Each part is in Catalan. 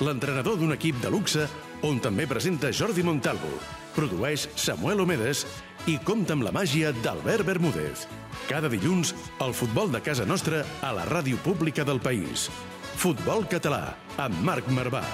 l'entrenador d'un equip de luxe on també presenta Jordi Montalvo, produeix Samuel Omedes i compta amb la màgia d'Albert Bermúdez. Cada dilluns, el futbol de casa nostra a la ràdio pública del país. Futbol Català, amb Marc Marvà.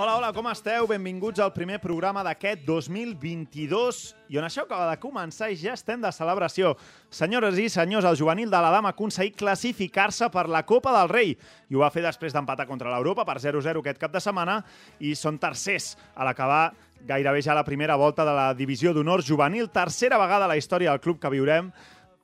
Hola, hola, com esteu? Benvinguts al primer programa d'aquest 2022 i on això acaba de començar i ja estem de celebració. Senyores i senyors, el juvenil de la Dama ha aconseguit classificar-se per la Copa del Rei i ho va fer després d'empatar contra l'Europa per 0-0 aquest cap de setmana i són tercers a l'acabar gairebé ja la primera volta de la divisió d'honor juvenil. Tercera vegada a la història del club que viurem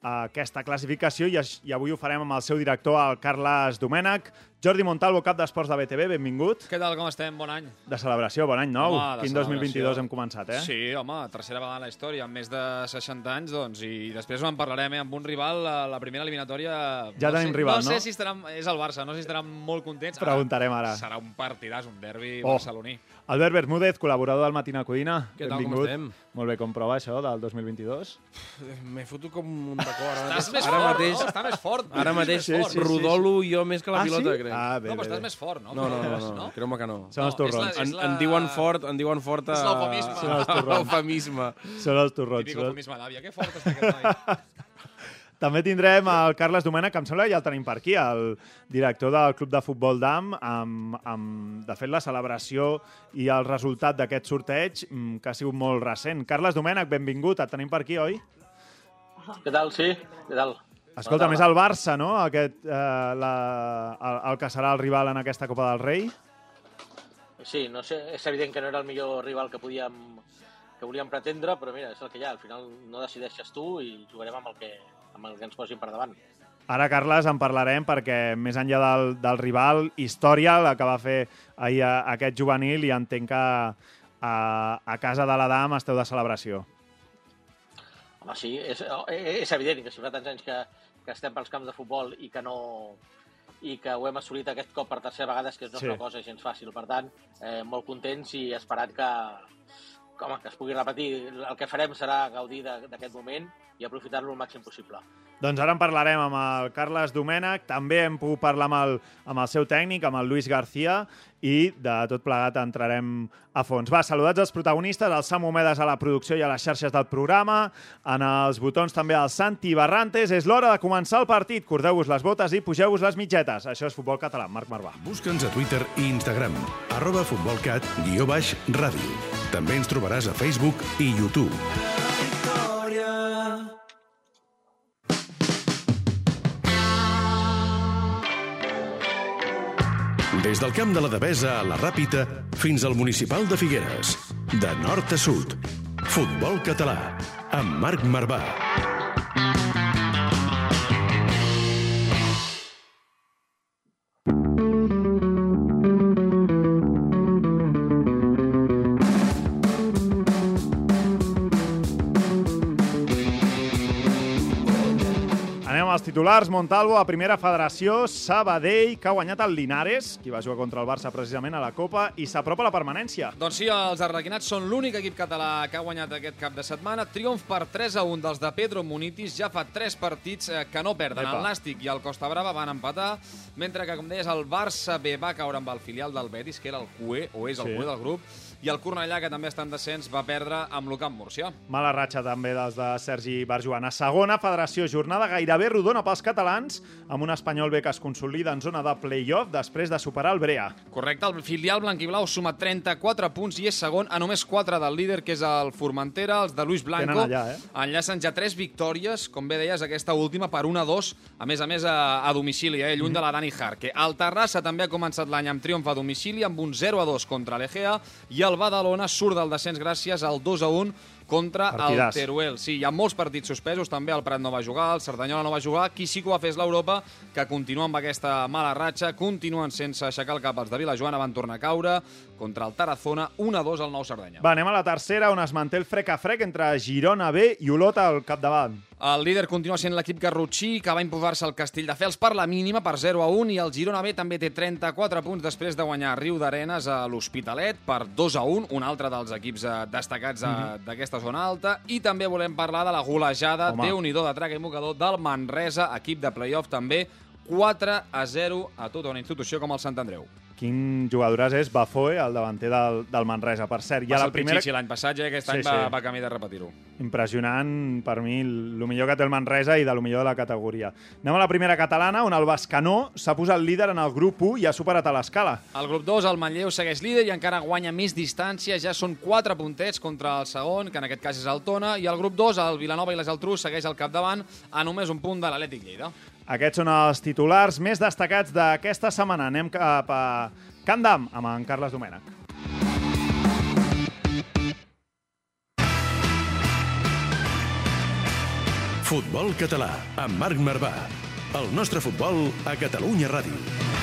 aquesta classificació i, i avui ho farem amb el seu director, el Carles Domènech. Jordi Montalvo, cap d'Esports de BTV, benvingut. Què tal, com estem? Bon any. De celebració, bon any nou. Home, Quin celebració. 2022 hem començat, eh? Sí, home, tercera vegada en la història, amb més de 60 anys, doncs, i després en parlarem, eh, amb un rival, a la primera eliminatòria... Ja tenim sé, rival, no? no? sé si estaran... És el Barça, no sé si estaran molt contents. Preguntarem ara. Serà un partidàs, un derbi Oh. barceloní. Albert Bermúdez, col·laborador del Matina Codina. Què tal, com benvingut. estem? Molt bé, com prova això del 2022? M'he fotut com un tacó ara Estàs mateix. més ara fort, mateix, no? Està més fort. Ara mateix Sí, sí, sí, rodolo jo més que la Ah, pilota, sí? crec. Ah, bé, No, però bé, estàs bé. més fort, no? No, no, no, no, no? creu-me que no. Són els No, és torrons. la- En, és en diuen fort, en diuen fort a... És l'eufemisme. Són els torrons. Eufemisme. Són els torrons. Típico Són- eufemisme d'àvia. Que fort està aquest noi. També tindrem el Carles Domènech, que em sembla que ja el tenim per aquí, el director del Club de Futbol d'AM, amb, amb, de fet, la celebració i el resultat d'aquest sorteig, mm, que ha sigut molt recent. Carles Domènech, benvingut, et tenim per aquí, oi? Què tal? Sí? Què tal? Escolta, més el Barça, no?, aquest, eh, la, el, el que serà el rival en aquesta Copa del Rei. Sí, no sé, és evident que no era el millor rival que podíem que volíem pretendre, però mira, és el que hi ha. Al final no decideixes tu i jugarem amb el que, amb el que ens posin per davant. Ara, Carles, en parlarem perquè més enllà del, del rival, història, la que va fer ahir a, aquest juvenil i entenc que a, a casa de l'Adam esteu de celebració. Home, sí, és, és evident que si fa tants anys que, que estem pels camps de futbol i que no i que ho hem assolit aquest cop per tercera vegada és que no Sí. és una cosa gens fàcil. Per tant, eh, molt contents i esperat que, home, que es pugui repetir. El que farem serà gaudir de- d'aquest moment i aprofitar-lo el màxim possible. Doncs ara en parlarem amb el Carles Domènech, també hem pogut parlar amb el, amb el seu tècnic, amb el Luis García, i de tot plegat entrarem a fons. Va, saludats els protagonistes, el Sam Homedes a la producció i a les xarxes del programa, en els botons també el Santi Barrantes. És l'hora de començar el partit. Cordeu-vos les botes i pugeu-vos les mitgetes. Això és Futbol Català. Marc Marvà. Busca'ns a Twitter i Instagram, arroba futbolcat, guió baix, ràdio. També ens trobaràs a Facebook i YouTube. Des del camp de la Devesa a la Ràpita fins al municipal de Figueres. De nord a sud. Futbol català. Amb Marc Marvà. Titulars. Montalvo, a primera federació, Sabadell, que ha guanyat el Linares, qui va jugar contra el Barça precisament a la Copa, i s'apropa la permanència. Doncs sí, els arrequinats són l'únic equip català que ha guanyat aquest cap de setmana. Triomf per 3 a 1 dels de Pedro Munitis. Ja fa 3 partits eh, que no perden. Epa. El Nàstic i el Costa Brava van empatar, mentre que, com deies, el Barça B va caure amb el filial del Betis, que era el QE, o és el Sí. QE del grup, i el Cornellà, que també està en descens, va perdre amb l'Ucamp Múrcia. Mala ratxa també dels de Sergi Barjuan. A segona federació, jornada gairebé rodona pels catalans, amb un espanyol B que es consolida en zona de play-off després de superar el Brea. Correcte, el filial blanquiblau suma 34 punts i és segon a només 4 del líder, que és el Formentera, els de Luis Blanco. Tenen allà, eh? Enllacen ja 3 victòries, com bé deies, aquesta última per 1-2, a més a més a, a domicili, eh? lluny de la Dani Jarque. El Terrassa també ha començat l'any amb triomf a domicili, amb un 0-2 contra l'Egea, i el Badalona surt del descens gràcies al 2-1 contra Partidàs. el Teruel. Sí, hi ha molts partits suspesos, també el Prat no va jugar, el Cerdanyola no va jugar, qui sí que ho fer és l'Europa, que continua amb aquesta mala ratxa, continuen sense aixecar el cap els de Vilajoana, van tornar a caure contra el Tarazona, 1-2 al nou Cerdanya. Va, anem a la tercera, on es manté el frec a frec entre Girona B i Olot al capdavant. El líder continua sent l'equip garrotxí, que va imposar-se al Castelldefels per la mínima, per 0 a 1, i el Girona B també té 34 punts després de guanyar Riu d'Arenes a l'Hospitalet per 2 a 1, un altre dels equips eh, destacats eh, d'aquesta zona alta, i també volem parlar de la golejada, Home. déu-n'hi-do de traca i mocador, del Manresa, equip de playoff també, 4 a 0 a tota una institució com el Sant Andreu. Quin jugadoràs és Bafoe, el davanter del, del Manresa. Per cert, Va ja la primera... Pichichi l'any passat, ja aquest Sí, any va, sí. va camí de repetir-ho. Impressionant, per mi, el millor que té el Manresa i de lo millor de la categoria. Anem a la primera catalana, on el Bascanó s'ha posat líder en el grup 1 i ha superat a l'escala. El grup 2, el Manlleu, segueix líder i encara guanya més distància. Ja són 4 puntets contra el segon, que en aquest cas és el Tona. I el grup 2, el Vilanova i les Geltrú, segueix al capdavant a només un punt de l'Atlètic Lleida. Aquests són els titulars més destacats d'aquesta setmana. Anem cap a Can Dam amb en Carles Domènech. Futbol català, amb Marc Marvà. El nostre futbol a Catalunya Ràdio.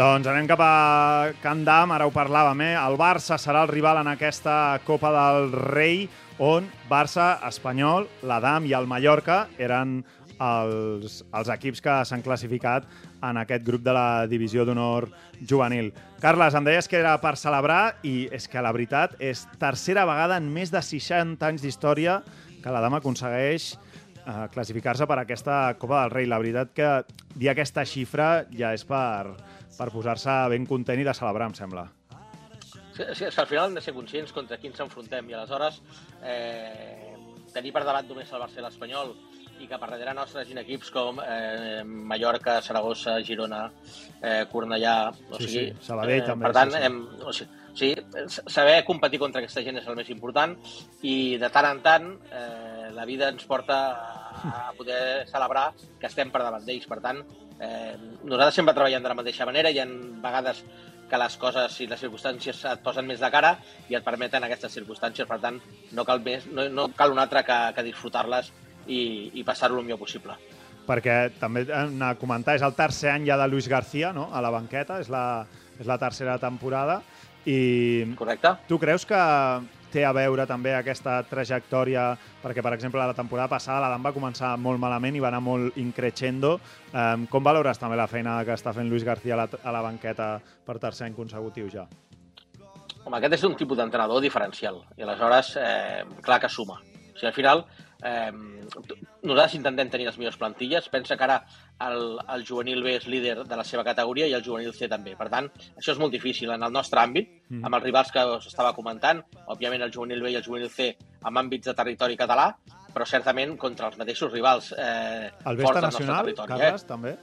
Doncs anem cap a Can Dam, ara ho parlàvem, eh? El Barça serà el rival en aquesta Copa del Rei, on Barça, Espanyol, l'Adam i el Mallorca eren els, els equips que s'han classificat en aquest grup de la Divisió d'Honor Juvenil. Carles, em deies que era per celebrar i és que la veritat és tercera vegada en més de 60 anys d'història que l'Adam aconsegueix eh, classificar-se per aquesta Copa del Rei. La veritat que dir aquesta xifra ja és per, per posar-se ben content i de celebrar, em sembla. Sí, sí, és que al final hem de ser conscients contra qui ens enfrontem i aleshores eh, tenir per davant només el Barça i l'Espanyol i que per darrere nostre hagin equips com eh, Mallorca, Saragossa, Girona, eh, Cornellà... O Sí, sigui, sí, Sabadell també, Per tant, sí, sí. Hem, o sigui, o sigui, saber competir contra aquesta gent és el més important i de tant en tant eh, la vida ens porta a poder celebrar que estem per davant d'ells. Per tant, eh, nosaltres sempre treballem de la mateixa manera. Hi ha vegades que les coses i les circumstàncies et posen més de cara i et permeten aquestes circumstàncies. Per tant, no cal, més, no, no cal un altre que, que disfrutar-les i, i passar-ho el millor possible. Perquè també de comentar, és el tercer any ja de Luis García no? a la banqueta, és la, és la tercera temporada. I Correcte? tu creus que té a veure també aquesta trajectòria, perquè, per exemple, la temporada passada l'Adam va començar molt malament i va anar molt increixendo. Um, com valores també la feina que està fent Luis García a la, a la banqueta per tercer any consecutiu ja? Home, aquest és un tipus d'entrenador diferencial i aleshores, eh, clar que suma. O sigui, al final, eh, nosaltres intentem tenir les millors plantilles. Pensa que ara el, el juvenil B és líder de la seva categoria i el juvenil C també. Per tant, això és molt difícil en el nostre àmbit, Mm. amb els rivals que us estava comentant, òbviament el juvenil B i el juvenil C amb àmbits de territori català, però certament contra els mateixos rivals eh, El forts del nostre Nacional, territori. Carles, Eh? també?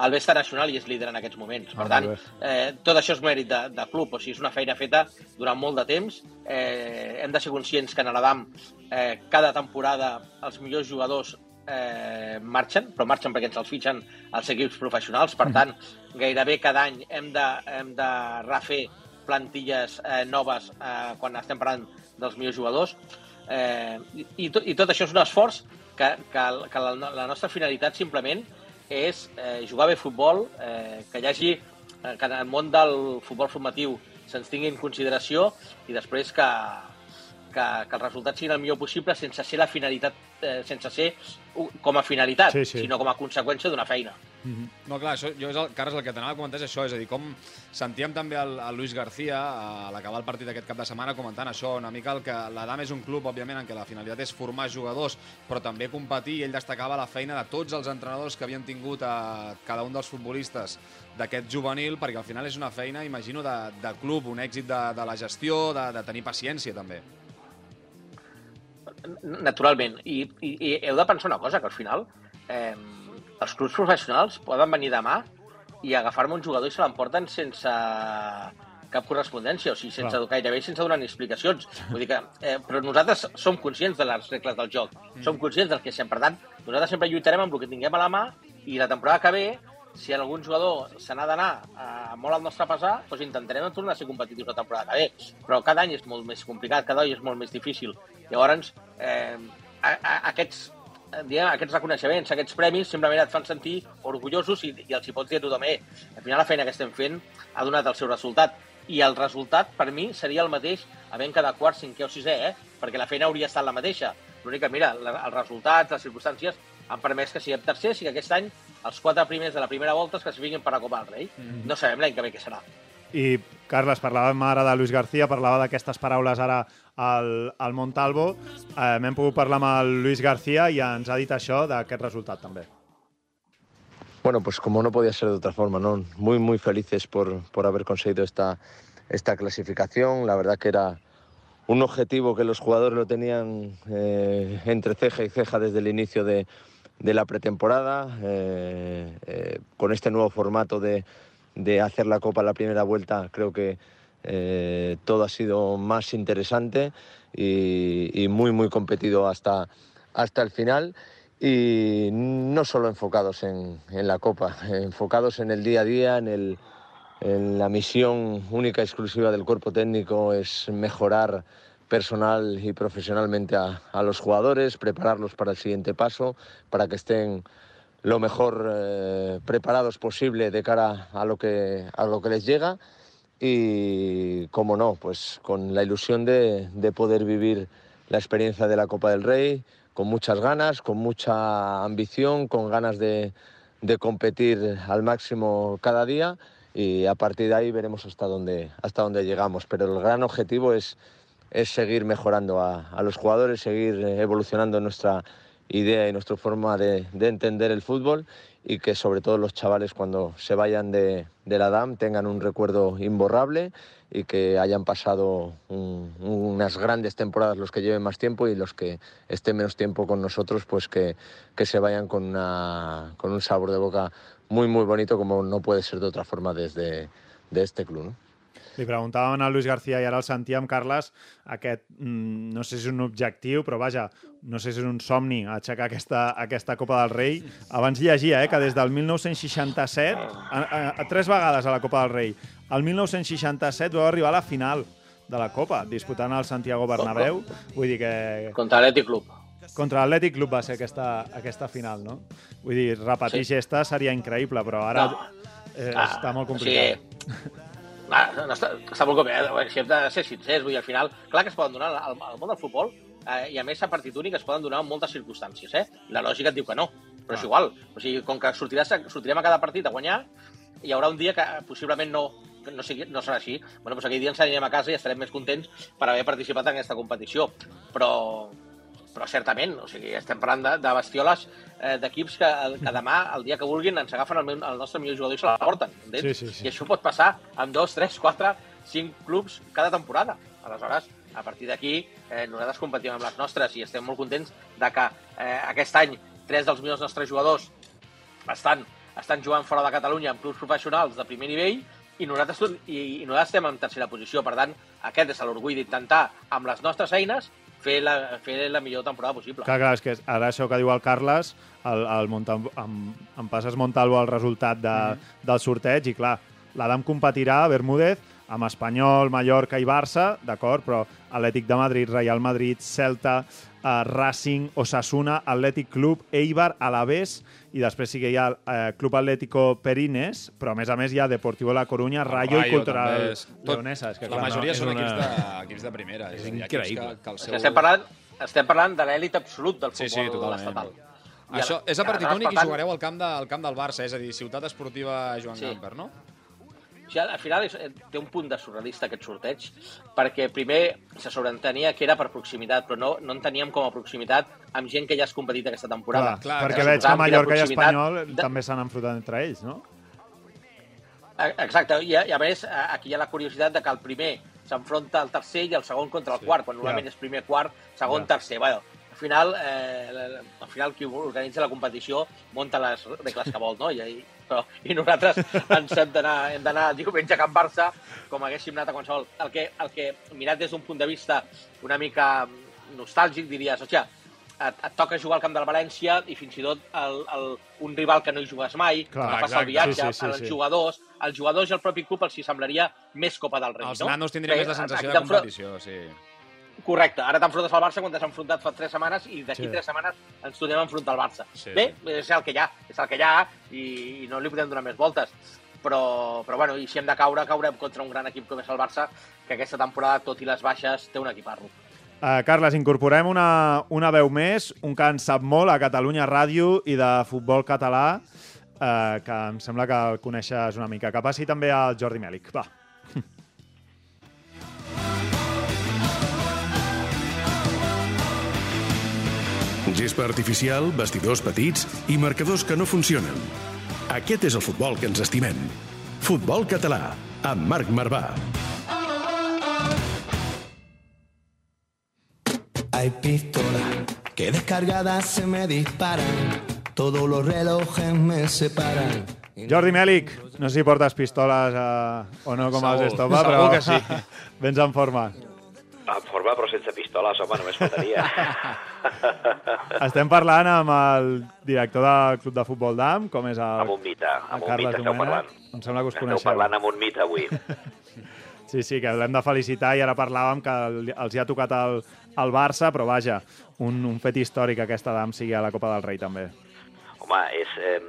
El Vesta Nacional i és líder en aquests moments. Per Ah, tant, eh, tot això és mèrit de, de club, o sigui, és una feina feta durant molt de temps. Eh, hem de ser conscients que en l'Adam eh, cada temporada els millors jugadors eh, marxen, però marxen perquè ens els fitxen els equips professionals. Per tant, gairebé cada any hem de, hem de refer plantilles eh, noves eh, quan estem parlant dels millors jugadors. Eh, i, i, tot, I tot això és un esforç que, que, que la, la nostra finalitat simplement és eh, jugar bé futbol, eh, que hi hagi eh, que en el món del futbol formatiu se'ns tingui en consideració i després que, que, que els resultats siguin el millor possible sense ser la finalitat, eh, sense ser com a finalitat, Sí, sí. sinó com a conseqüència d'una feina. No, clar, això, jo és el, Carles, el que t'anava a comentar és això, és a dir, com sentíem també el, el Luis García a l'acabar el partit aquest cap de setmana comentant això, una mica el que l'Adam és un club, òbviament, en què la finalitat és formar jugadors, però també competir, i ell destacava la feina de tots els entrenadors que havien tingut a cada un dels futbolistes d'aquest juvenil, perquè al final és una feina, imagino, de, de club, un èxit de, de la gestió, de, de tenir paciència, també. Naturalment. I, i, i heu de pensar una cosa, que al final eh, els clubs professionals poden venir demà i agafar-me un jugador i se l'emporten sense cap correspondència, o sigui, sense Clar. Gairebé sense donar ni explicacions. Vull dir que, eh, però nosaltres som conscients de les regles del joc, mm. som conscients del que sem. Per tant, nosaltres sempre lluitarem amb el que tinguem a la mà i la temporada que ve, si algun jugador se n'ha d'anar eh, molt al nostre pesar, doncs intentarem tornar a ser competitius la temporada que ve. Però cada any és molt més complicat, cada any és molt més difícil. Llavors, eh, a, a, aquests diguem, aquests reconeixements, aquests premis, simplement et fan sentir orgullosos i, i els hi pots dir a tothom, eh, al final la feina que estem fent ha donat el seu resultat. I el resultat, per mi, seria el mateix havent quedat quart, cinquè o sisè, eh? perquè la feina hauria estat la mateixa. L'únic que, mira, la, els resultats, les circumstàncies, han permès que siguem tercers i que aquest any els quatre primers de la primera volta es classifiquin per la Copa del Rei. Mm -hmm. No sabem l'any que ve què serà. I, Carles, parlàvem ara de Luis García, parlava d'aquestes paraules ara al, al Montalvo. Eh, M'hem pogut parlar amb el Luis García i ens ha dit això d'aquest resultat, també. Bueno, pues como no podía ser de otra forma, ¿no? Muy, muy felices por, por haber conseguido esta, esta clasificación. La verdad que era un objetivo que los jugadores lo tenían eh, entre ceja y ceja desde el inicio de, de la pretemporada. Eh, eh, con este nuevo formato de, de hacer la Copa la primera vuelta, creo que eh, todo ha sido más interesante y, muy, muy competido hasta, hasta el final. Y no solo enfocados en, en la Copa, enfocados en el día a día, en, el, en la misión única y exclusiva del cuerpo técnico es mejorar personal y profesionalmente a, a los jugadores, prepararlos para el siguiente paso, para que estén lo mejor eh, preparados posible de cara a lo que, a lo que les llega y, como no, pues con la ilusión de, de poder vivir la experiencia de la Copa del Rey, con muchas ganas, con mucha ambición, con ganas de, de competir al máximo cada día y a partir de ahí veremos hasta dónde, hasta dónde llegamos. Pero el gran objetivo es, es seguir mejorando a, a los jugadores, seguir evolucionando nuestra idea y nuestra forma de, de entender el fútbol y que sobre todo los chavales cuando se vayan de, la DAM tengan un recuerdo imborrable y que hayan pasado un- unas grandes temporadas los que lleven más tiempo y los que estén menos tiempo con nosotros, pues que, se vayan con, una, con un sabor de boca muy muy bonito como no puede ser de otra forma desde de este club. ¿no? Li preguntàvem a Luis García i ara el sentíem, Carles, aquest, mm, no sé si és un objectiu, però vaja, no sé si és un somni aixecar aquesta, aquesta Copa del Rei. Abans llegia eh, que des del 1967, a, a, a, tres vegades a la Copa del Rei, el 1967 vau arribar a la final de la Copa, disputant al Santiago Bernabéu. Vull dir que Contra l'Atlètic Club. contra l'Atlètic Club va ser aquesta, aquesta final, no? Vull dir, repetir Sí. gesta seria increïble, però ara No. eh, Ah, està molt o complicat. Ah, no, està, està molt complicat. Bueno, si hem de ser sincers, vull dir, al final, clar que es poden donar al, al món del futbol, eh, i a més a partit únic es poden donar en moltes circumstàncies, eh? La lògica et diu que no, però és igual. O sigui, com que sortiràs, sortirem a cada partit a guanyar, hi haurà un dia que possiblement no, no, sigui, no serà així. Bueno, doncs aquell dia ens anirem a casa i estarem més contents per haver participat en aquesta competició. Però, però certament, o sigui, estem parlant de, de bestioles eh, d'equips que, que demà, el dia que vulguin, ens agafen el, meu, el nostre millor jugador i se la porten? Sí, sí, sí. I això pot passar amb dos, tres, quatre, cinc clubs cada temporada. Aleshores, a partir d'aquí, eh, nosaltres competim amb les nostres i estem molt contents de que eh, aquest any tres dels millors nostres jugadors estan, estan jugant fora de Catalunya en clubs professionals de primer nivell i nosaltres, i, i nosaltres estem en tercera posició. Per tant, aquest és l'orgull d'intentar, amb les nostres eines, fer la, fer la millor temporada possible. Clar, clar, és que ara això que diu el Carles, el, el Montal, em, em passes Montalvo el resultat de, mm. del sorteig i clar, l'Adam competirà a Bermúdez amb Espanyol, Mallorca i Barça, d'acord, però Atlètic de Madrid, Real Madrid, Celta, eh, Racing, Osasuna, Atlètic Club, Eibar, Alavés, i després sí que hi ha eh, Club Atlético Perines, però a més a més hi ha Deportivo La Coruña, Rayo, i Rayo Cultural també és- tot- Leonesa. És que, La clar, majoria no, són és una- equips, de, equips de primera. És equips increïble. Que, que el És seu... estem parlant, estem parlant de l'èlit absolut del Sí, futbol sí, totalment. estatal. I Això és a partit únic i jugareu al camp, de, al camp del Barça, és a dir, Ciutat Esportiva Joan Sí. Gamper, no? Sigui, al final és, eh, té un punt de surrealista aquest sorteig, perquè primer se sobreentenia que era per proximitat, però no, no en teníem com a proximitat amb gent que ja has competit aquesta temporada. Clar, Clar, perquè veig que Mallorca i Espanyol de- també s'han enfrontat entre ells, no? Eh, Exacte, i, a- i a més, aquí hi ha la curiositat de que el primer s'enfronta al tercer i el segon contra el Sí, quart, quan normalment ja. és primer quart, segon Ja. tercer. Bueno, al final, eh, al final qui organitza la competició munta les regles que vol, no? I, però, i nosaltres ens hem d'anar hem d'anar diumenge a Can Barça com haguéssim anat a qualsevol. El que, el que mirat des d'un punt de vista una mica nostàlgic, diries, hòstia, et, et toca jugar al camp del València i fins i tot el, el, un rival que no hi jugues mai, Clar, que passa el viatge, sí, sí, sí, als sí. jugadors, als jugadors i al propi club els hi semblaria més Copa del Rei, Els no? nanos tindrien Bé, més la sensació de competició, sí. Correcte, ara t'enfrontes al Barça quan t'has enfrontat fa tres setmanes i d'aquí Sí. tres setmanes ens tornem a enfrontar al Barça. Sí, Bé, és el que hi ha, és el que hi ha i, i no li podem donar més voltes. Però, però bueno, i si hem de caure, caurem contra un gran equip com és el Barça, que aquesta temporada, tot i les baixes, té un equiparro. Uh, Carles, incorporem una, una veu més, un que en sap molt a Catalunya Ràdio i de futbol català, uh, que em sembla que el coneixes una mica. Que passi també al Jordi Mèlic. Va. Gespa artificial, vestidors petits i marcadors que no funcionen. Aquest és el futbol que ens estimem. Futbol català, amb Marc Marvà. Hay pistolas que descargadas se me disparan. Todos los relojes me separan. Jordi Mèlic, no sé si portes pistoles uh, o no com Segur, els Estopa, segur però que sí. vens en forma. En forma, però sense pistoles, home, només faltaria. Estem parlant amb el director del Club de Futbol d'AM, com és el, amb un mite, amb un mite esteu parlant. Em sembla que us Esteu coneixeu. parlant amb un mite avui. Sí, sí, que l'hem de felicitar i ara parlàvem que el- els hi ha tocat el, el Barça, però vaja, un, un fet històric que aquesta d'AM sigui a la Copa del Rei també. Home, és, eh,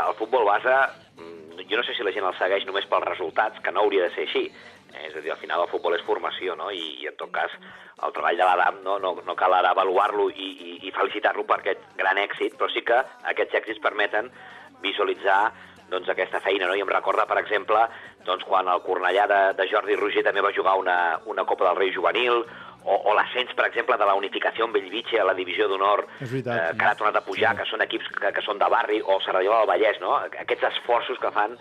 el futbol base, mm, jo no sé si la gent el segueix només pels resultats, que no hauria de ser així. És a dir, al final el futbol és formació, no? I, i en tot cas, el treball de l'Adam no, no, no cal ara avaluar-lo i, i, i felicitar-lo per aquest gran èxit, però sí que aquests èxits permeten visualitzar doncs, aquesta feina, no? I em recorda, per exemple, doncs, quan el Cornellà de, de Jordi Roger també va jugar una, una Copa del Rei juvenil, o, o l'ascens, per exemple, de la unificació en Bellvitge a la divisió d'honor, eh, sí. que ha tornat a pujar, que són equips que, que són de barri, o Cerdanyola del Vallès, no? Aquests esforços que fan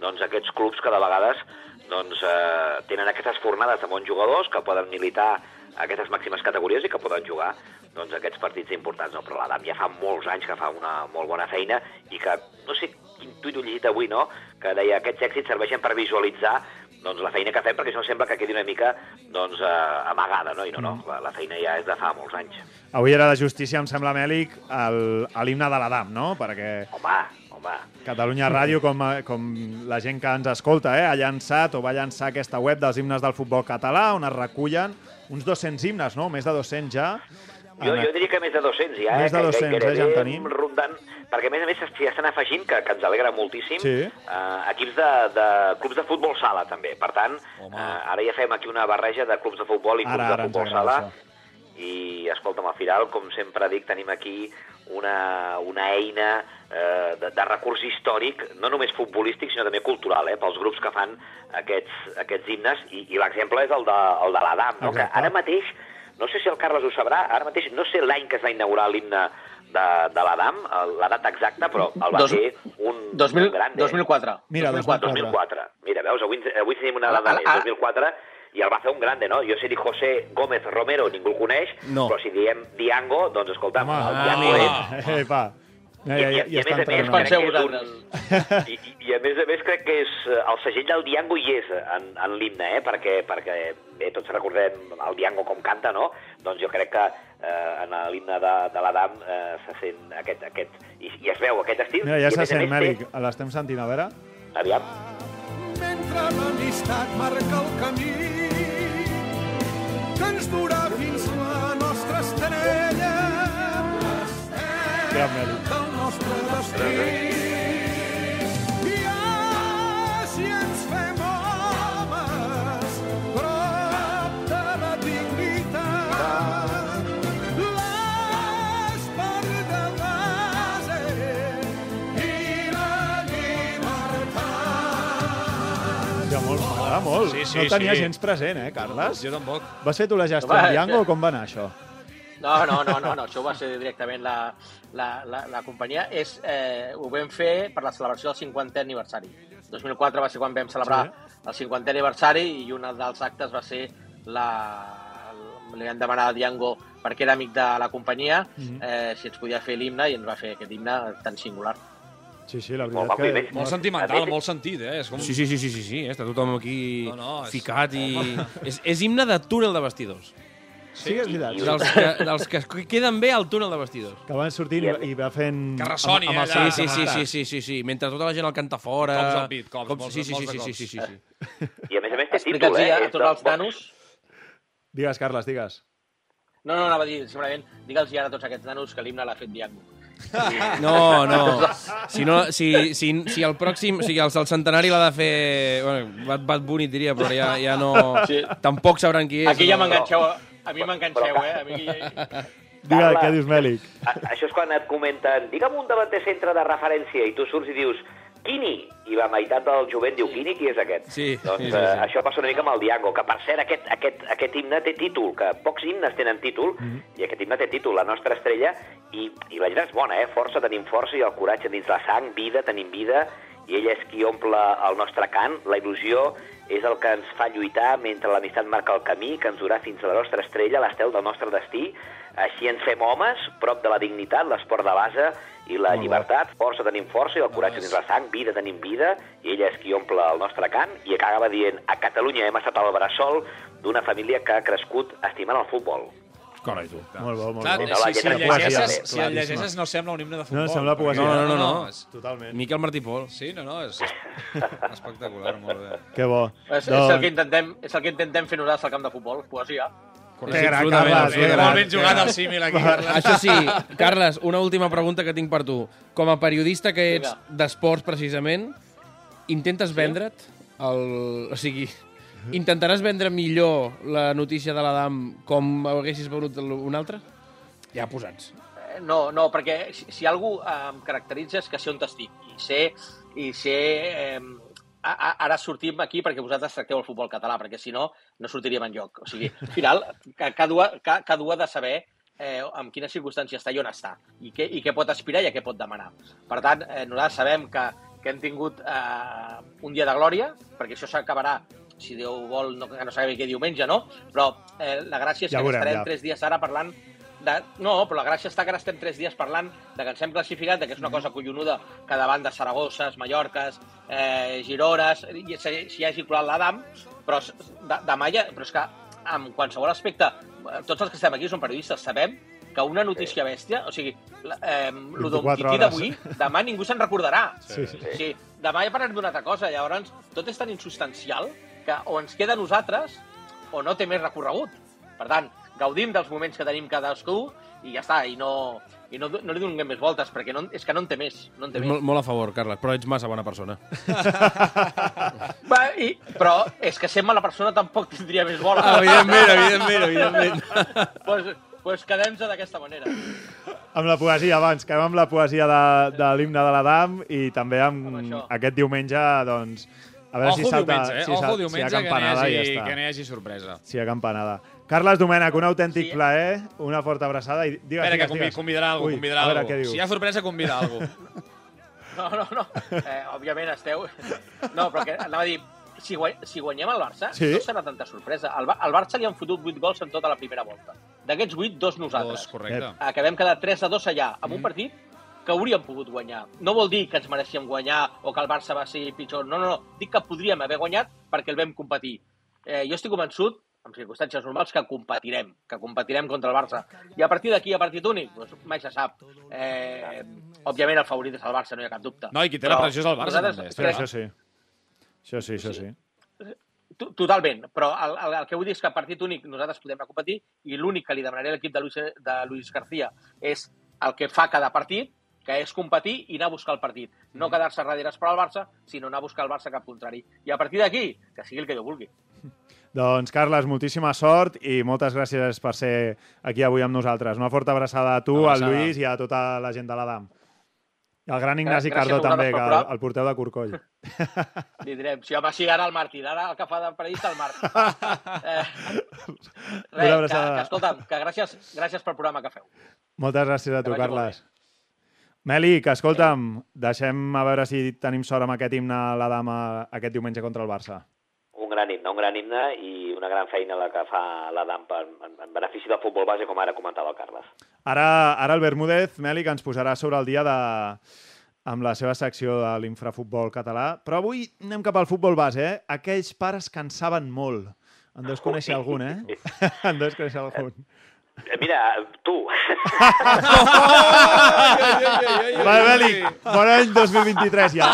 doncs, aquests clubs que de vegades doncs, eh, tenen aquestes fornades de bons jugadors que poden militar a aquestes màximes categories i que poden jugar doncs, aquests partits importants. No? Però l'Adam ja fa molts anys que fa una molt bona feina i que, no sé quin tuit ho llegit avui, no? que deia aquests èxits serveixen per visualitzar doncs, la feina que fem, perquè no sembla que quedi una mica doncs, eh, amagada, no? i no, no, la, la feina ja és de fa molts anys. Avui era de justícia, em sembla, Mèlic, l'himne de l'Adam, no? Perquè Home, home, Catalunya Ràdio, com, com la gent que ens escolta, eh, ha llançat o va llançar aquesta web dels himnes del futbol català, on es recullen uns 200 himnes, no? Més de 200 ja. Jo, jo diria que més de 200 ja, Més de eh? 200, que eh, ja en tenim. rondant, perquè a més a més s'hi estan afegint, que, que ens alegra moltíssim, Sí. eh, equips de, de clubs de futbol sala també. Per tant, eh, ara ja fem aquí una barreja de clubs de futbol i clubs Ara, de ara ens futbol sala. això. I, escolta'm, al final, com sempre dic, tenim aquí una, una eina eh, de, de recurs històric, no només futbolístic, sinó també cultural, eh, pels grups que fan aquests, aquests himnes, i, i l'exemple és el de, el de l'Adam, no? que ara mateix, no sé si el Carles ho sabrà, ara mateix no sé l'any que es va inaugurar l'himne de, de l'Adam, la data exacta, però el va Dos- fer un, 2000, un gran... 2004. Mira, 2004. 2004. Mira, veus, avui, avui tenim una més, ah. 2004, i el va fer un grande, no? Jo sé dir José Gómez Romero, ningú el coneix, No. però si diem Diango, doncs escolta'm, Home, el ah, Diango mira. és... Eh, pa. Ja, ja, ja, I, i, a més a més, entrenant. crec Penseu que és un... I, i, I a més a més crec que és el segell del Diango hi és en, en l'himne, eh? perquè, perquè bé, tots recordem el Diango com canta, no? Doncs jo crec que eh, en l'himne de, de l'Adam eh, se sent aquest, aquest i, i es veu aquest estil. Mira, ja se sent, més Mèlic. té- L'estem sentint, a veure. Aviam. Mentre l'amistat marca el camí que ens durà fins la nostra estrella Mèlic. del nostre destí. Molt, m'agrada molt. Sí, sí, no tenia sí. gens present, eh, Carles? Jo tampoc. Vas fer tu la gestió Home, en Diango ja. o com va anar això? No, no, no, no, no, això va ser directament la, la, la, la companyia. És, eh, ho vam fer per la celebració del 50è aniversari. 2004 va ser quan vam celebrar Sí. el 50è aniversari i un dels actes va ser la... Li vam demanar a Diango, perquè era amic de la companyia, Mhm. eh, si ens podia fer l'himne i ens va fer aquest himne tan singular. Sí, sí, la Molt veritat i que... més- Molt sentimental, molt sentit, eh? És com... Sí, sí, sí, sí, sí, sí. està tothom aquí No, no, és- ficat i... és, és himne de túnel de vestidors. Sí, és veritat. Dels que, dels que queden bé al túnel de vestidors. Que van sortint i, i va fent... Que ressoni, amb, amb allà. el Sí, sí, sí, sí, sí, sí, sí, sí. Mentre tota la gent el canta fora... Cops al pit, cops, molts- sí, sí, sí, molts sí, sí, sí, sí, sí. I a més a més té títol, Explica'ls eh? a, a tots els nanos... Digues, Carles, digues. No, no, anava a dir, simplement, digue'ls ara a tots aquests nanos que l'himne l'ha fet Diango. No, no. Si, no si, si, si el pròxim... O sigui, el, el centenari l'ha de fer... Bueno, Bad, Bad Bunny, diria, però ja, ja no... Sí. Tampoc sabran qui és. Aquí ja no? m'enganxeu, a mi m'enganxeu, eh? A mi... Digue, Carles. què dius, Mèlic? Això és quan et comenten, digue'm un davanter centre de referència, i tu surts i dius, Quini, i la meitat del jovent diu, Quini, qui és aquest? Sí, doncs sí, sí, eh, sí. això passa una mica amb el Diango, que per cert aquest, aquest, aquest himne té títol, que pocs himnes tenen títol, Mhm. i aquest himne té títol, La nostra estrella, i, i la lletra és bona, eh? Força tenim força i el coratge dins la sang, vida tenim vida, i ella és qui omple el nostre cant, la il·lusió és el que ens fa lluitar mentre l'amistat marca el camí que ens durà fins a la nostra estrella, l'estel del nostre destí. Així ens fem homes, prop de la dignitat, l'esport de base i la Molt llibertat. Força tenim força i el coratge dins la sang, vida tenim vida, i ella és qui omple el nostre cant. I acaba dient, a Catalunya hem estat al bressol d'una família que ha crescut estimant el futbol. Correcte. Molt bo, molt Clar, bo. No, la si, si, el llegeixes, si el llegeixes no sembla un himne de futbol. No, sembla poesia. No, no, no, no. Totalment. Miquel Martí Pol. Sí, no, no, és espectacular, molt bé. Que bo. És, és, el que intentem, és el que intentem fer nosaltres al camp de futbol, poesia. Que gran, absolutament, Carles, que Molt ben jugat el símil aquí, Carles. Això sí, Carles, una última pregunta que tinc per tu. Com a periodista que ets d'esports, precisament, intentes vendre't? El... O sigui, intentaràs vendre millor la notícia de l'Adam com haguessis venut un altre? Ja posats. Eh, No, no, perquè si, si algú em caracteritza és que sé on estic. I sé... I sé eh, ara sortim aquí perquè vosaltres tracteu el futbol català, perquè si no, no sortiríem en lloc. O sigui, al final, ca- cada, un- ca- cada un ha de saber eh, en quines circumstàncies està i on està, i què, i què pot aspirar i a què pot demanar. Per tant, eh, nosaltres sabem que, que hem tingut eh, un dia de glòria, perquè això s'acabarà si Déu vol, no, que no sabem què diumenge, no? Però eh, la gràcia és Ja que veurem, estarem ja. tres dies ara parlant de... No, però la gràcia està que ara estem tres dies parlant de que ens hem classificat, de que és una cosa collonuda que davant de Saragosses, Mallorques, eh, Girones, i si, si hagi colat l'Adam, però de, demà ja... Però és que en qualsevol aspecte, tots els que estem aquí són periodistes, sabem que una notícia bèstia, o sigui, eh, lo 24 del tití hores. d'avui, demà ningú se'n recordarà. Sí, sí. Sí, demà ja parlarem d'una altra cosa, llavors tot és tan insubstancial que o ens queda a nosaltres o no té més recorregut. Per tant, gaudim dels moments que tenim cadascú i ja està, i no, i no, no li donem més voltes, perquè no, és que no en té més. No en té És més. molt, molt a favor, Carles, però ets massa bona persona. Va, i, però és que sent mala persona tampoc tindria més bola. evidentment, evidentment, evidentment. pues, pues quedem-se d'aquesta manera. Amb la poesia, abans, que amb la poesia de, de l'himne de l'Adam i també amb, Amb aquest diumenge, doncs, a veure Ojo si salta, diumenge, eh? si, Ojo sal- si hi diumenge, ha que no hi campanada hagi, i ja està. que no hi hagi sorpresa. Si hi ha campanada. Carles Domènech, un autèntic Sí. plaer, una forta abraçada i digues, Espera, que digues, convi digues. convidarà algú, Ui, convidarà a veure algú. què diu. Si hi ha sorpresa, convida algú. No, no, no. Eh, òbviament esteu... No, però que anava a dir, si, guany, si guanyem el Barça, Sí? no serà tanta sorpresa. Al, Ba- al Barça li han fotut 8 gols en tota la primera volta. D'aquests 8, dos nosaltres. Dos, correcte. Acabem quedar 3 a 2 allà, amb Mm. un partit que hauríem pogut guanyar. No vol dir que ens mereixíem guanyar o que el Barça va ser pitjor. No, no, no. Dic que podríem haver guanyat perquè el vam competir. Eh, jo estic convençut, en circumstàncies normals, que competirem, que competirem contra el Barça. I a partir d'aquí, a partit únic, doncs mai se sap. Eh, òbviament el favorit és el Barça, no hi ha cap dubte. No, i qui té la Però pressió és el Barça, nosaltres també. Sí, crec- això sí. Això sí, això sí. To- Totalment, però el, el, el que vull dir és que a partit únic nosaltres podem competir i l'únic que li demanaré a l'equip de, Luis, de Luis García és el que fa cada partit, que és competir i anar a buscar el partit. No quedar-se darrere esperar el Barça, sinó anar a buscar el Barça cap contrari. I a partir d'aquí, que sigui el que jo vulgui. Doncs, Carles, moltíssima sort i moltes gràcies per ser aquí avui amb nosaltres. Una forta abraçada a tu, Una al abraçada. Lluís i a tota la gent de l'Adam. I al gran Ignasi Gràcies Cardó també, que el, el porteu de Corcoll. Li direm, si home, sí, ara el Martí, ara el que fa de periodista el Martí. Eh, Una res, que, abraçada. que, escolta'm, que gràcies, gràcies pel programa que feu. Moltes gràcies a tu, Carles. Meli, que escolta'm, deixem a veure si tenim sort amb aquest himne a la dama aquest diumenge contra el Barça. Gran himne, un gran himne i una gran feina la que fa l'Adam en, en, en benefici del futbol base, com ara comentava el Carles. Ara, ara el Bermúdez, Meli, que ens posarà sobre el dia de, amb la seva secció de l'infrafutbol català. Però avui anem cap al futbol base, eh? Aquells pares que en saben molt. En deus conèixer algun, eh? en deus conèixer algun. Eh, Mira, tu. Va, Bèlic, bon any 2023 ja.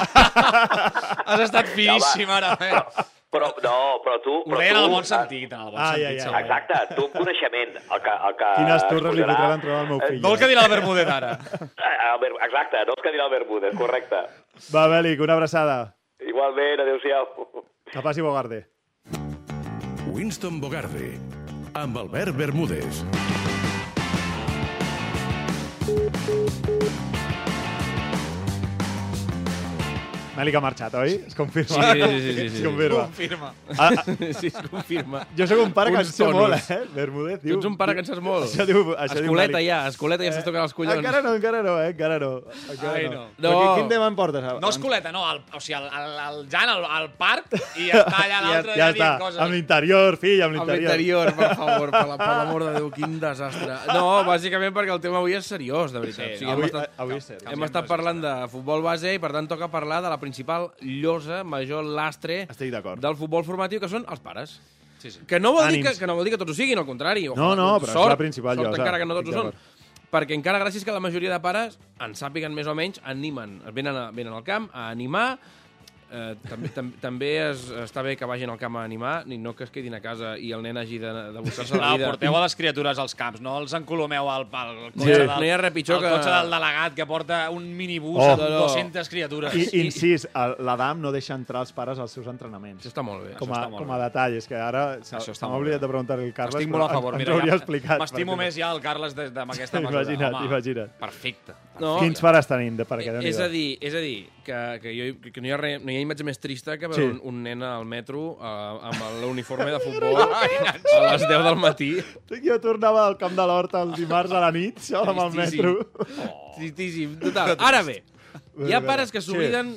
Has estat finíssim ara, eh? Però, no, però tu... Ho però deien tu, en el bon sentit, en el bon Ai, sentit. ai, ai. segur. Exacte, tu amb coneixement. El que, el que Quines torres li fotrà l'entrada al meu fill. Vol que dirà el Bermúdez ara? Eh, exacte, no els que dirà el Bermúdez, correcte. Va, Bèlic, una abraçada. Igualment, adéu-siau. Que passi Bogarde. Winston Bogarde, amb Albert Bermúdez. Mèlic ha marxat, oi? Es confirma. Sí, sí, sí, sí, sí. Es confirma. Confirma. Ah, ah, Sí, es confirma. jo sóc un pare que en Uns sé tonos. molt, eh? Bermúdez, Tu diu... ets un pare que en saps molt. Això diu, això diu Escoleta Mèlic. ja, escoleta ja estàs tocant els collons. Encara no, encara no, eh? Encara no. Encara Ai, no. no. No. qui- Quin tema em portes? No escoleta, no, el, o sigui, el, el, el Jan al, al parc i ja està allà l'altre ja, ja ja dient està, coses. amb l'interior, fill, amb Amb l'interior. l'interior, per favor, per la- per l'amor de Déu, quin desastre. No, bàsicament perquè el tema avui és seriós, de veritat. Sí, o sigui, Avui, hem estat, avui és cert. hem estat parlant de futbol base i, per tant, toca parlar de la principal llosa, major lastre Estic d'acord. del futbol formatiu, que són els pares. Sí, sí. Que no vol dir que, Ànims. que no vol dir que tots ho siguin, al contrari. No, no, però és sort, la principal sort llosa. encara que no tots Estic ho són. Perquè encara gràcies que la majoria de pares en sàpiguen més o menys, animen, venen, a, venen al camp a animar, eh, també, tam, també es, està bé que vagin al camp a animar, ni no que es quedin a casa i el nen hagi de, de buscar-se la vida. porteu a les criatures als camps, no els encolomeu al, al cotxe, Sí. del, No hi ha res pitjor al que- cotxe del delegat que porta un minibús Oh. amb No, no. 200 criatures. I, incís, l'Adam no deixa entrar els pares als seus entrenaments. Això està molt bé. Com a, està molt com a detall, és que ara m'ha molt oblidat de preguntar-li al Carles, Estic molt a favor, ens hauria ja explicat. m'estimo més ja el Carles des de- amb aquesta mesura. Imagina't, imagina't. Perfecte. No, Quins pares tenim, de perquè és a dir, és a dir que, que, jo, que no, hi ha re, no hi ha imatge més trista que veure Sí. un, un nen al metro uh, amb l'uniforme de futbol a les 10 del matí. Jo tornava al camp de l'Horta el dimarts a la nit, sol, amb el metro. Tristíssim, total. Ara bé, hi ha pares que s'obliden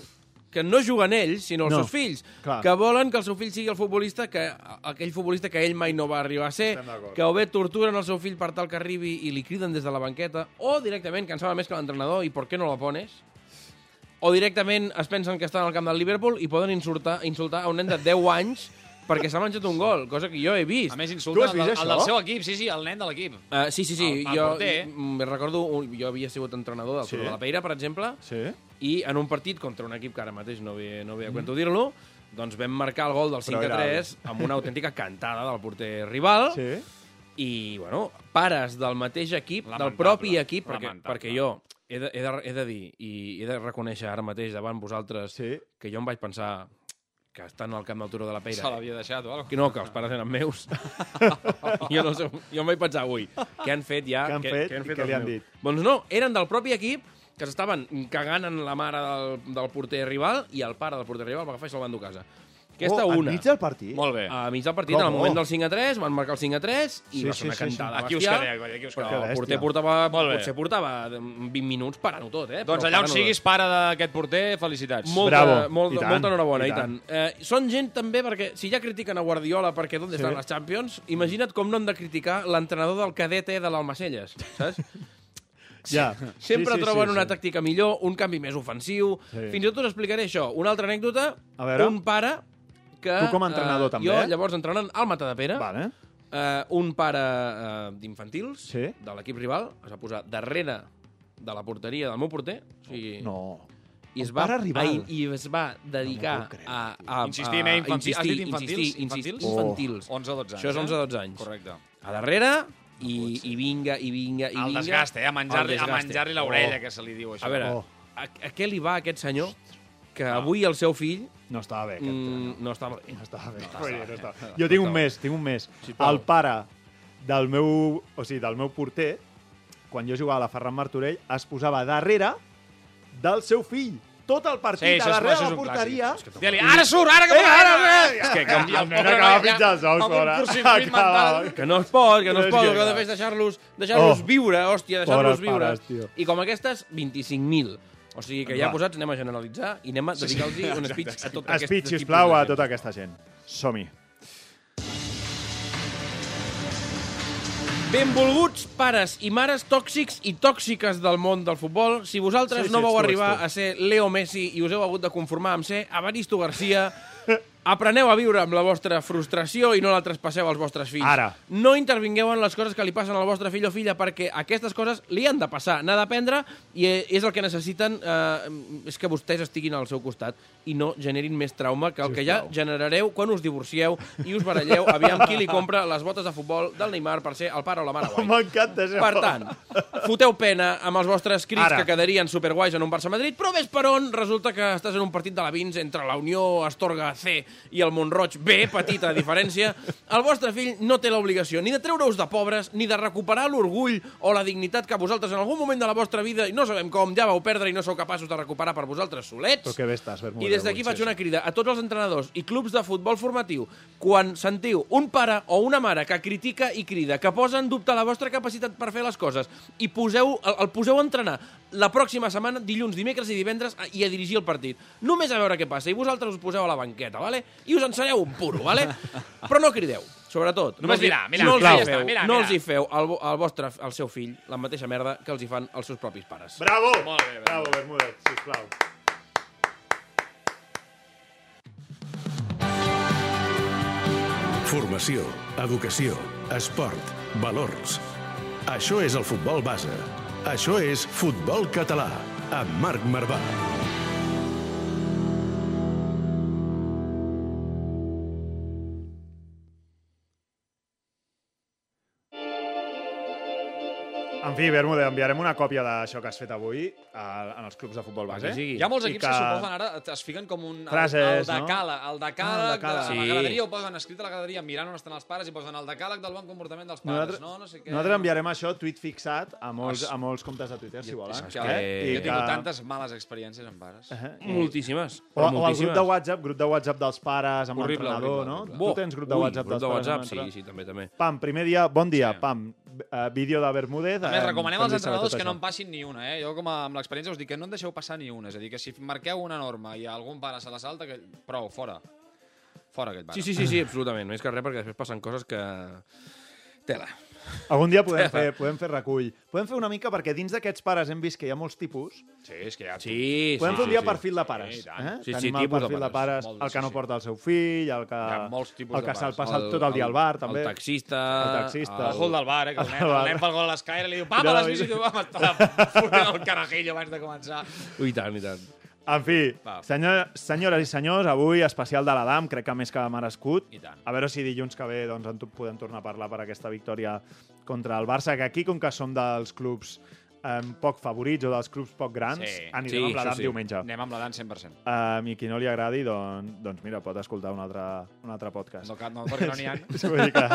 que no juguen ells, sinó els No, seus fills, clar. que volen que el seu fill sigui el futbolista, que aquell futbolista que ell mai no va arribar a ser, que o bé torturen el seu fill per tal que arribi i li criden des de la banqueta, o directament, saben més que l'entrenador, i per què no la pones? O directament es pensen que estan al camp del Liverpool i poden insultar, insultar a un nen de 10 anys perquè s'ha menjat un gol, cosa que jo he vist. A més, insulta el, el, això? del seu equip, sí, sí, el nen de l'equip. Uh, sí, sí, sí. El- el jo porter. mm, recordo, jo havia sigut entrenador del Sí. de la Peira, per exemple, Sí? i en un partit contra un equip que ara mateix no ve, no ve a cuento dir-lo, doncs vam marcar el gol del 5 Però a era 3 amb una autèntica cantada del porter rival Sí? i, bueno, pares del mateix equip, del Lamentable. propi equip, perquè, Lamentable. perquè jo he de, he, de, he de dir i he de reconèixer ara mateix davant vosaltres Sí? que jo em vaig pensar que estan al camp del Turó de la Se Peira. l'havia deixat o alguna Que no, que els pares eren meus. jo, no sé, jo em vaig pensar, ui, què han fet ja? Què han fet i què li han meus? dit? Doncs no, eren del propi equip que s'estaven cagant en la mare del, del porter rival i el pare del porter rival va agafar i se'l va endur a casa. Aquesta oh, una. Enmig del partit? Molt bé. A mig del partit, Com? en el moment Oh. del 5 a 3, van marcar el 5 a 3 i Sí, va sí, ser una sí, sí. cantada Aquí us quedeu, aquí us quedeu. el porter portava, potser portava 20 minuts parant-ho tot, eh? Doncs Però allà on siguis pare d'aquest porter, felicitats. Molta, Bravo. molt, I tant, molta enhorabona, i i tant. Eh, són gent també perquè, si ja critiquen a Guardiola perquè d'on Sí. estan les Champions, imagina't com no han de criticar l'entrenador del cadet E de l'Almacelles, saps? Ja. Sempre sí, sí, troben sí, una sí. tàctica millor, un canvi més ofensiu... Sí. Fins i tot us explicaré això. Una altra anècdota, A veure. un pare que... Tu com a entrenador eh, també, Jo, eh? llavors, entrenant al Matadepera, Vale. eh, un pare eh, d'infantils Sí. de l'equip rival es va posar darrere de la porteria del meu porter, o sigui, No. i es va, a, i es va dedicar No a, a, a, eh, infantil- has insistir, dit infantils? insistir, insistir, Infantils? infantils. 11 o 12 anys. Això és eh? 11 o 12 anys. Correcte. A darrere, i, i vinga, i vinga, i El vinga. desgast, eh? A menjar-li El menjar l'orella, que se li diu això. A veure, Oh. a, a què li va aquest senyor que avui el seu fill No estava bé, aquest mm, no estava bé? No estava bé. No no estava. Jo tinc un més, tinc un més. Sisplau. El pare del meu, o sigui, del meu porter, quan jo jugava a la Ferran Martorell, es posava darrere del seu fill. Tot el partit, Sí, a és- darrere de és la porteria. Digue-li, ara surt, ara que Eh, ara, eh! És que canvia el nen acaba ja- pitjant els ous fora. mental. Que no es pot, que no es És pot. que que heu de és deixar-los deixar-los Oh. viure, hòstia, deixar-los viure. I com aquestes, 25.000. O sigui que ja Va. posats anem a generalitzar i anem a dedicar-los un speech a tot aquest Speech, sisplau, a tota aquesta gent. Som-hi. Benvolguts pares i mares tòxics i tòxiques del món del futbol. Si vosaltres Sí, sí, no vau tu, arribar tu. a ser Leo Messi i us heu hagut de conformar amb ser Avaristo Garcia, apreneu a viure amb la vostra frustració i no la traspasseu als vostres fills. Ara. No intervingueu en les coses que li passen al vostre fill o filla perquè aquestes coses li han de passar, n'ha d'aprendre i és el que necessiten, eh, és que vostès estiguin al seu costat i no generin més trauma que el que ja generareu quan us divorcieu i us baralleu aviam qui li compra les botes de futbol del Neymar per ser el pare o la mare guai. M'encanta això. Per tant, foteu pena amb els vostres crits Ara. que quedarien superguais en un Barça-Madrid, però ves per on resulta que estàs en un partit de la Vins entre la Unió Astorga C i el Montroig B, petita diferència. El vostre fill no té l'obligació ni de treure-us de pobres, ni de recuperar l'orgull o la dignitat que vosaltres en algun moment de la vostra vida, i no sabem com, ja vau perdre i no sou capaços de recuperar per vosaltres solets. Però que bé estàs, Bermúdez. I des d'aquí faig una crida a tots els entrenadors i clubs de futbol formatiu. Quan sentiu un pare o una mare que critica i crida, que posa en dubte la vostra capacitat per fer les coses i poseu, el, el poseu a entrenar la pròxima setmana, dilluns, dimecres i divendres, i a dirigir el partit. Només a veure què passa. I vosaltres us poseu a la banqueta, vale? I us ensenyeu un puro, vale? Però no crideu, sobretot. Només no els mirar, mirar, no els ja hi feu, mira, no els hi feu al, al vostre, al seu fill la mateixa merda que els hi fan els seus propis pares. Bravo! Molt bé, Bravo, Bermúdez, sisplau. Formació, educació, esport, valors. Això és el futbol base. Això és Futbol Català, amb Marc Marvà. Fi, Bermúdez, enviarem una còpia d'això que has fet avui a, en els clubs de futbol base. que sigui. Hi ha molts I equips que, suposen ara, es fiquen com un... Frases, el, el no? decàleg, el decàleg, Ah, el de decàleg. la Sí. graderia, ho posen escrit a la graderia mirant on estan els pares i posen el decàleg del bon comportament dels pares. Nosaltres, no, no sé què. nosaltres enviarem això, tuit fixat, a molts, a molts comptes de Twitter, si volen. És que, Eh, jo he tingut que- tantes males experiències amb pares. Eh, Moltíssimes. O, però o el grup moltíssimes. de WhatsApp, grup de WhatsApp dels pares amb l'entrenador, no? horrible. Tu tens grup de Ui, WhatsApp grup dels de pares WhatsApp, sí, sí, també, també. Pam, primer dia, bon dia, Sí. pam, uh, vídeo de Bermúdez. A més, eh, recomanem als entrenadors que no en passin ni una, eh? Jo, com a, amb l'experiència, us dic que no en deixeu passar ni una. És a dir, que si marqueu una norma i algun pare se la salta, que... prou, fora. Fora aquell pare. Sí, sí, sí, sí, absolutament. Més que res, perquè després passen coses que... Tela. Algun dia podem fer, podem fer recull. Podem fer una mica, perquè dins d'aquests pares hem vist que hi ha molts tipus. Sí, és que ja... Sí, Podem sí, fer un dia sí. perfil de pares. Sí, eh? Sí, sí, Tenim el tipus de perfil de pares. pares, Molt, el que sí, no porta el seu fill, el que, Hi ha molts tipus el que de se'l pares. passa tot el dia al bar, també. El taxista... El taxista. El gol del bar, eh? Que el nen, El el nen pel gol a l'escaire li diu papa, bicis, bici. i va m'està fotent el carajillo abans de començar. Ui, tant, i tant. En fi, Va. senyor, senyores i senyors, avui especial de l'Adam, crec que més que merescut. I tant. A veure si dilluns que ve doncs, en podem tornar a parlar per aquesta victòria contra el Barça, que aquí, com que som dels clubs eh, poc favorits o dels clubs poc grans, Sí. anirem Sí, amb l'Adam això sí. diumenge. Anem amb la Dan 100%. Um, I qui no li agradi, doncs, doncs mira, pot escoltar un altre, un altre podcast. No, cal- no, perquè no n'hi ha. Sí, vull dir que...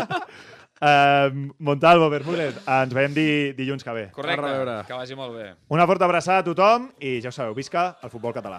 Um, Montalvo, Bermúdez, ens veiem di, dilluns que ve. Correcte, que vagi molt bé. Una forta abraçada a tothom i ja ho sabeu, visca el futbol català.